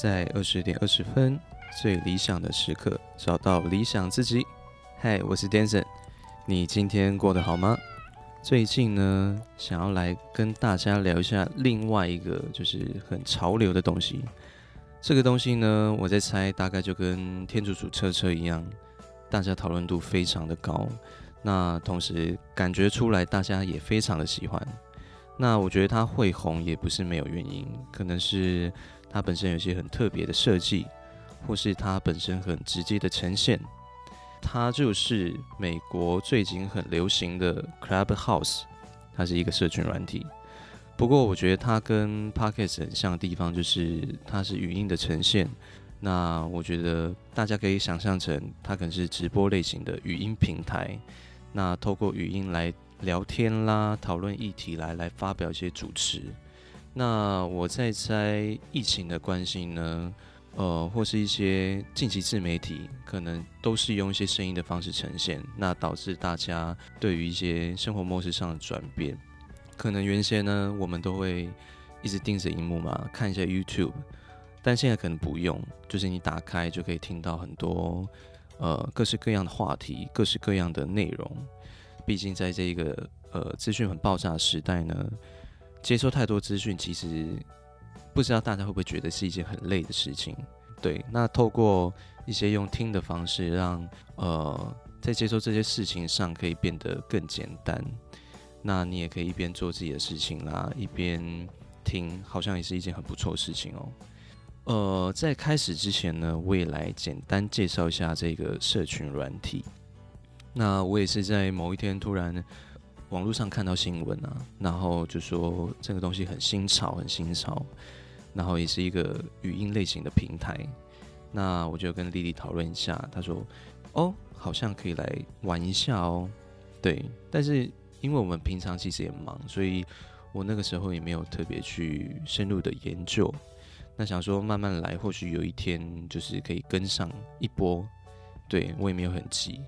在二十点二十分，最理想的时刻，找到理想自己。嗨，我是 Danson，你今天过得好吗？最近呢，想要来跟大家聊一下另外一个就是很潮流的东西。这个东西呢，我在猜，大概就跟天主主车车一样，大家讨论度非常的高。那同时感觉出来，大家也非常的喜欢。那我觉得它会红也不是没有原因，可能是它本身有些很特别的设计，或是它本身很直接的呈现。它就是美国最近很流行的 Clubhouse，它是一个社群软体。不过我觉得它跟 Podcast 很像的地方就是它是语音的呈现。那我觉得大家可以想象成它可能是直播类型的语音平台。那透过语音来。聊天啦，讨论议题来来发表一些主持。那我在猜疫情的关系呢，呃，或是一些近期自媒体，可能都是用一些声音的方式呈现，那导致大家对于一些生活模式上的转变。可能原先呢，我们都会一直盯着荧幕嘛，看一下 YouTube，但现在可能不用，就是你打开就可以听到很多呃各式各样的话题，各式各样的内容。毕竟，在这个呃资讯很爆炸的时代呢，接收太多资讯，其实不知道大家会不会觉得是一件很累的事情。对，那透过一些用听的方式让，让呃在接收这些事情上可以变得更简单。那你也可以一边做自己的事情啦，一边听，好像也是一件很不错的事情哦。呃，在开始之前呢，我也来简单介绍一下这个社群软体。那我也是在某一天突然网络上看到新闻啊，然后就说这个东西很新潮，很新潮，然后也是一个语音类型的平台。那我就跟丽丽讨论一下，她说：“哦，好像可以来玩一下哦。”对，但是因为我们平常其实也忙，所以我那个时候也没有特别去深入的研究。那想说慢慢来，或许有一天就是可以跟上一波。对，我也没有很急。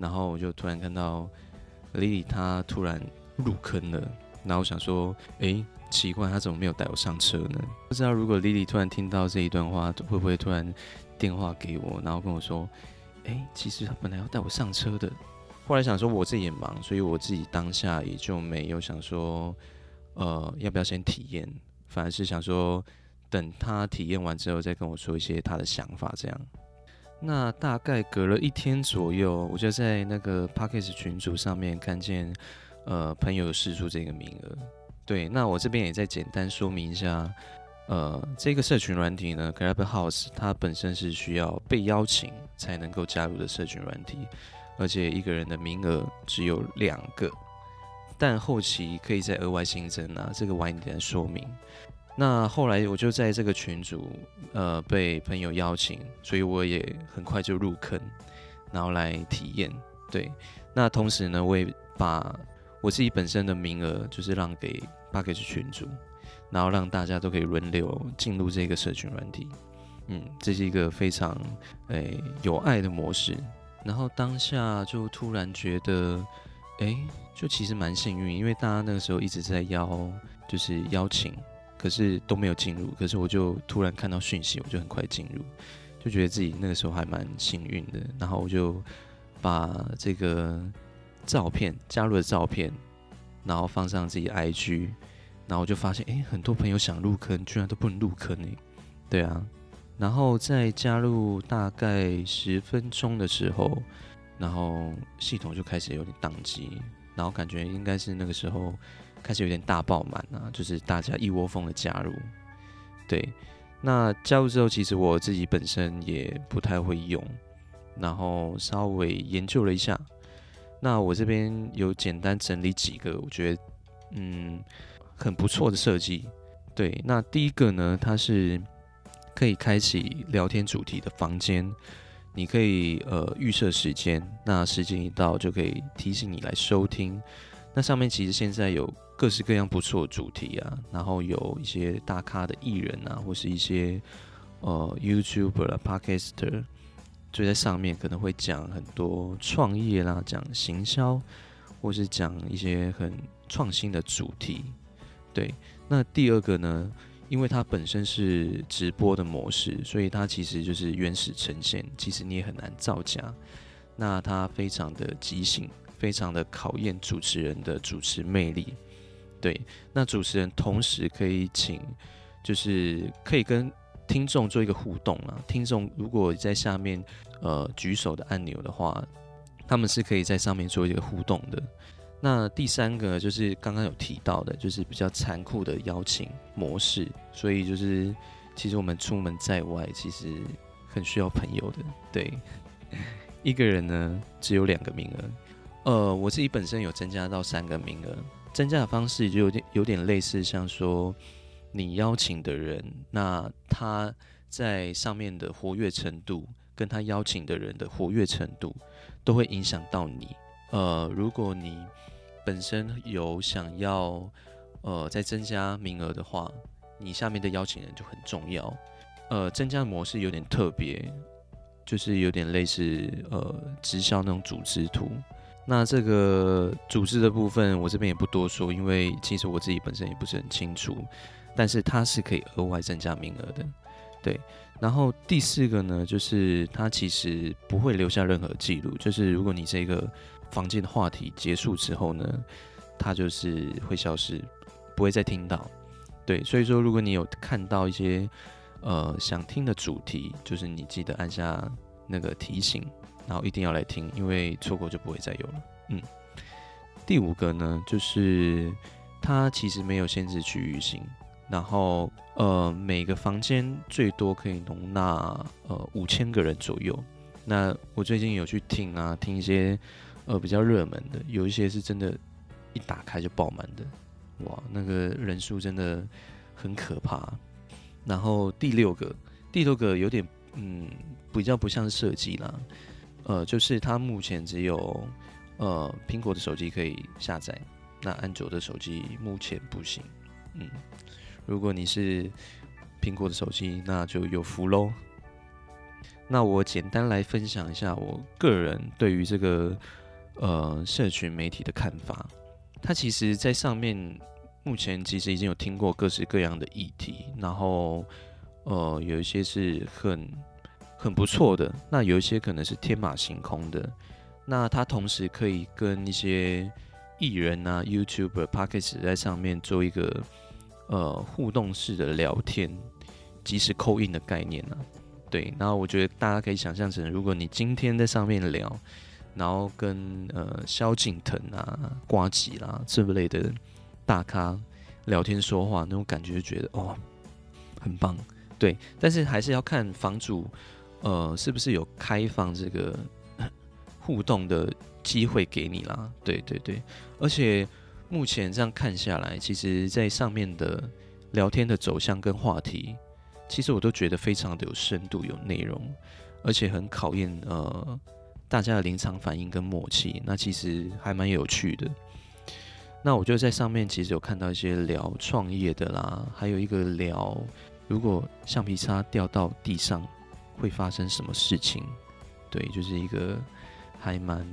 然后我就突然看到莉莉，她突然入坑了。然后我想说，哎，奇怪，她怎么没有带我上车呢？不知道如果莉莉突然听到这一段话，会不会突然电话给我，然后跟我说，哎，其实她本来要带我上车的。后来想说我自己也忙，所以我自己当下也就没有想说，呃，要不要先体验？反而是想说，等她体验完之后，再跟我说一些她的想法，这样。那大概隔了一天左右，我就在那个 Podcast 群组上面看见，呃，朋友试出这个名额。对，那我这边也再简单说明一下，呃，这个社群软体呢，Clubhouse 它本身是需要被邀请才能够加入的社群软体，而且一个人的名额只有两个，但后期可以再额外新增啊，这个晚一点说明。那后来我就在这个群组，呃，被朋友邀请，所以我也很快就入坑，然后来体验。对，那同时呢，我也把我自己本身的名额，就是让给 Podcast 群组，然后让大家都可以轮流进入这个社群软体。嗯，这是一个非常诶、有爱的模式。然后当下就突然觉得，哎、就其实蛮幸运，因为大家那个时候一直在邀，就是邀请。可是都没有进入，可是我就突然看到讯息，我就很快进入，就觉得自己那个时候还蛮幸运的。然后我就把这个照片加入了照片，然后放上自己 IG，然后我就发现，哎，很多朋友想入坑，居然都不能入坑呢。对啊，然后在加入大概十分钟的时候，然后系统就开始有点宕机，然后感觉应该是那个时候。开始有点大爆满啊，就是大家一窝蜂的加入。对，那加入之后，其实我自己本身也不太会用，然后稍微研究了一下。那我这边有简单整理几个，我觉得嗯很不错的设计。对，那第一个呢，它是可以开启聊天主题的房间，你可以呃预设时间，那时间一到就可以提醒你来收听。那上面其实现在有各式各样不错的主题啊，然后有一些大咖的艺人啊，或是一些呃 YouTuber 啦、Podcaster，就在上面可能会讲很多创业啦，讲行销，或是讲一些很创新的主题。对，那第二个呢，因为它本身是直播的模式，所以它其实就是原始呈现，其实你也很难造假。那它非常的即兴，非常的考验主持人的主持魅力。对，那主持人同时可以请，就是可以跟听众做一个互动啊。听众如果在下面呃举手的按钮的话，他们是可以在上面做一个互动的。那第三个就是刚刚有提到的，就是比较残酷的邀请模式。所以就是其实我们出门在外，其实很需要朋友的。对，一个人呢只有两个名额。呃，我自己本身有增加到三个名额。增加的方式就有点有点类似，像说你邀请的人，那他在上面的活跃程度，跟他邀请的人的活跃程度，都会影响到你。呃，如果你本身有想要呃再增加名额的话，你下面的邀请人就很重要。呃，增加的模式有点特别，就是有点类似呃直销那种组织图。那这个组织的部分，我这边也不多说，因为其实我自己本身也不是很清楚。但是它是可以额外增加名额的，对。然后第四个呢，就是它其实不会留下任何记录，就是如果你这个房间的话题结束之后呢，它就是会消失，不会再听到。对，所以说如果你有看到一些呃想听的主题，就是你记得按下那个提醒。然后一定要来听，因为错过就不会再有了。嗯，第五个呢，就是它其实没有限制区域性，然后呃，每个房间最多可以容纳呃五千个人左右。那我最近有去听啊，听一些呃比较热门的，有一些是真的，一打开就爆满的，哇，那个人数真的很可怕。然后第六个，第六个有点嗯，比较不像设计啦。呃，就是它目前只有呃苹果的手机可以下载，那安卓的手机目前不行。嗯，如果你是苹果的手机，那就有福喽。那我简单来分享一下我个人对于这个呃社群媒体的看法。它其实，在上面目前其实已经有听过各式各样的议题，然后呃有一些是很。很不错的，那有一些可能是天马行空的，那它同时可以跟一些艺人啊、YouTuber、Podcast 在上面做一个呃互动式的聊天，即时扣印的概念啊。对，然后我觉得大家可以想象成，如果你今天在上面聊，然后跟呃萧敬腾啊、瓜吉啦这类的大咖聊天说话，那种感觉就觉得哦很棒。对，但是还是要看房主。呃，是不是有开放这个 互动的机会给你啦？对对对，而且目前这样看下来，其实在上面的聊天的走向跟话题，其实我都觉得非常的有深度、有内容，而且很考验呃大家的临场反应跟默契。那其实还蛮有趣的。那我就在上面其实有看到一些聊创业的啦，还有一个聊如果橡皮擦掉到地上。会发生什么事情？对，就是一个还蛮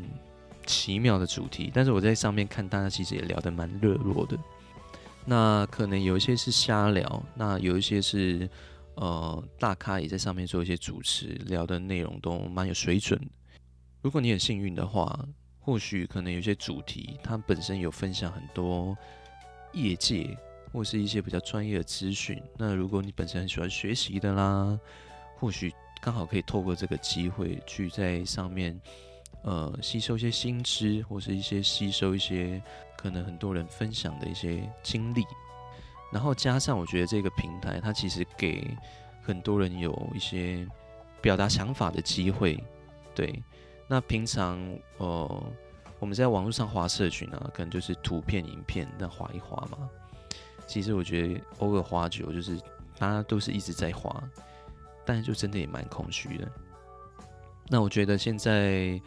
奇妙的主题。但是我在上面看，大家其实也聊得蛮热络的。那可能有一些是瞎聊，那有一些是呃大咖也在上面做一些主持，聊的内容都蛮有水准。如果你很幸运的话，或许可能有些主题它本身有分享很多业界或是一些比较专业的资讯。那如果你本身很喜欢学习的啦，或许。刚好可以透过这个机会去在上面，呃，吸收一些新知，或是一些吸收一些可能很多人分享的一些经历，然后加上我觉得这个平台它其实给很多人有一些表达想法的机会。对，那平常呃我们在网络上划社群啊，可能就是图片、影片那划一划嘛。其实我觉得偶尔花久，就是大家都是一直在花。但是就真的也蛮空虚的。那我觉得现在，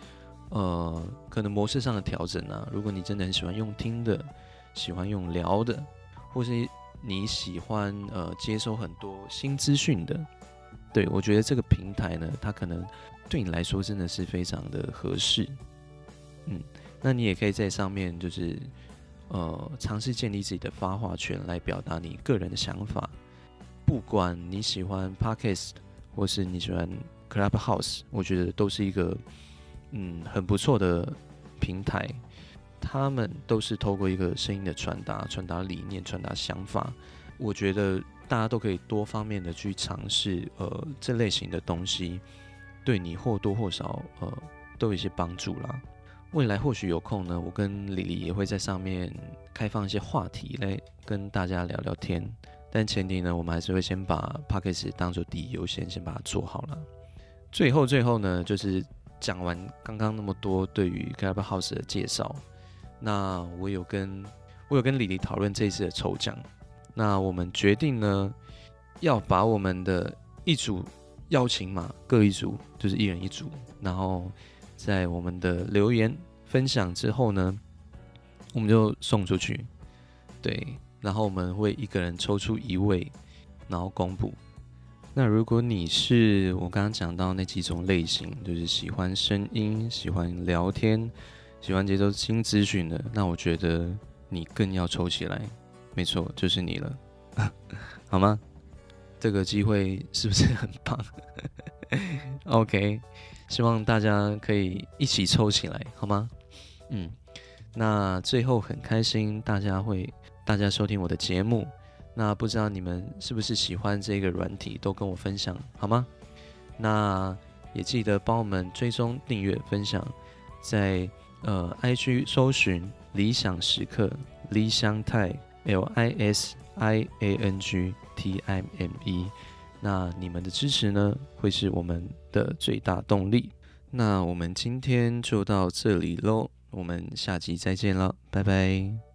呃，可能模式上的调整啊，如果你真的很喜欢用听的，喜欢用聊的，或是你喜欢呃接收很多新资讯的，对，我觉得这个平台呢，它可能对你来说真的是非常的合适。嗯，那你也可以在上面就是呃尝试建立自己的发话权，来表达你个人的想法。不管你喜欢 Podcast 或是你喜欢 Clubhouse，我觉得都是一个嗯很不错的平台。他们都是透过一个声音的传达，传达理念，传达想法。我觉得大家都可以多方面的去尝试，呃，这类型的东西，对你或多或少，呃，都有一些帮助啦。未来或许有空呢，我跟李黎也会在上面开放一些话题来跟大家聊聊天。但前提呢，我们还是会先把 Podcast 当做第一优先，先把它做好了。最后，最后呢，就是讲完刚刚那么多对于 Clubhouse 的介绍。那我有跟我有跟李黎讨论这一次的抽奖，那我们决定呢，要把我们的一组邀请码各一组，就是一人一组，然后在我们的留言分享之后呢，我们就送出去，对，然后我们会一个人抽出一位，然后公布。那如果你是我刚刚讲到那几种类型，就是喜欢声音、喜欢聊天。喜欢接收新资讯的，那我觉得你更要抽起来，没错，就是你了，好吗？这个机会是不是很棒？OK，希望大家可以一起抽起来，好吗？嗯，那最后很开心大家会大家收听我的节目，那不知道你们是不是喜欢这个软体，都跟我分享好吗？那也记得帮我们追踪、订阅、分享，在。呃，IG 搜寻理想时刻，理想 time，L I S I A N G T I M E。那你们的支持呢，会是我们的最大动力。那我们今天就到这里喽，我们下集再见了，拜拜。